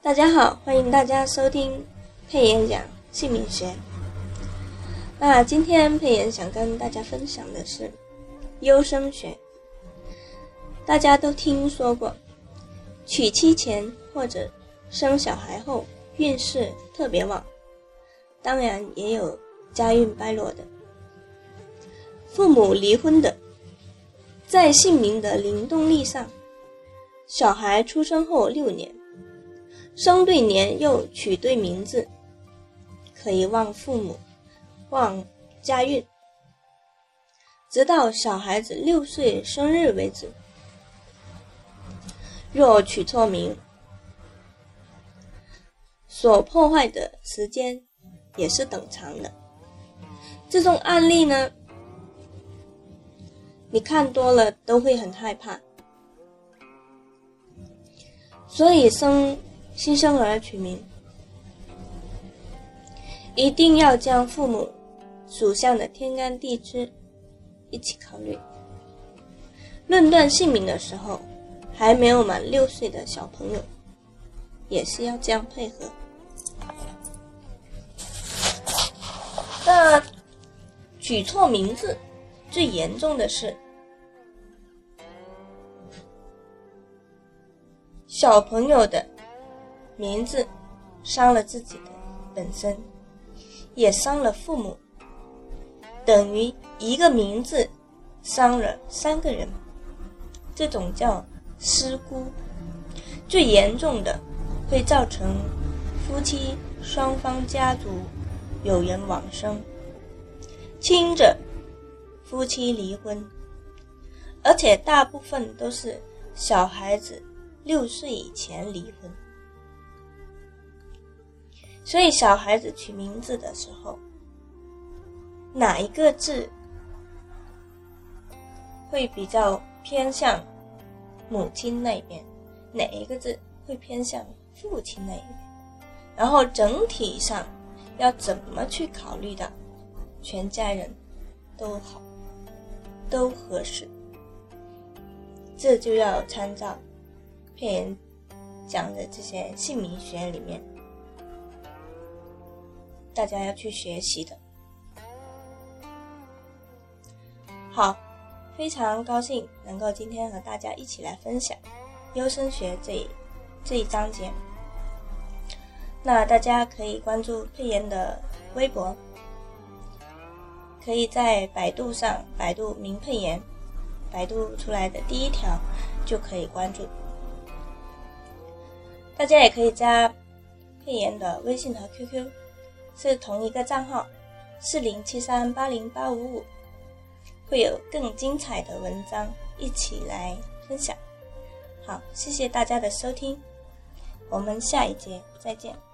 大家好，欢迎大家收听佩妍讲姓名学。那今天佩妍想跟大家分享的是优生学。大家都听说过，娶妻前或者生小孩后运势特别旺，当然也有家运败落的。父母离婚的，在姓名的灵动力上，小孩出生后六年。生对年又取对名字，可以旺父母，旺家运，直到小孩子六岁生日为止。若取错名，所破坏的时间也是等长的。这种案例呢，你看多了都会很害怕，所以生。新生儿取名，一定要将父母属相的天干地支一起考虑。论断姓名的时候，还没有满六岁的小朋友，也是要这样配合。那取错名字，最严重的是小朋友的。名字伤了自己的本身，也伤了父母，等于一个名字伤了三个人，这种叫失孤。最严重的会造成夫妻双方家族有人往生，轻者夫妻离婚，而且大部分都是小孩子六岁以前离婚。所以，小孩子取名字的时候，哪一个字会比较偏向母亲那边？哪一个字会偏向父亲那一边？然后整体上要怎么去考虑到全家人都好，都合适？这就要参照骗人讲的这些姓名学里面。大家要去学习的。好，非常高兴能够今天和大家一起来分享优生学这一这一章节。那大家可以关注佩妍的微博，可以在百度上百度“名佩妍”，百度出来的第一条就可以关注。大家也可以加佩妍的微信和 QQ。是同一个账号，四零七三八零八五五，会有更精彩的文章一起来分享。好，谢谢大家的收听，我们下一节再见。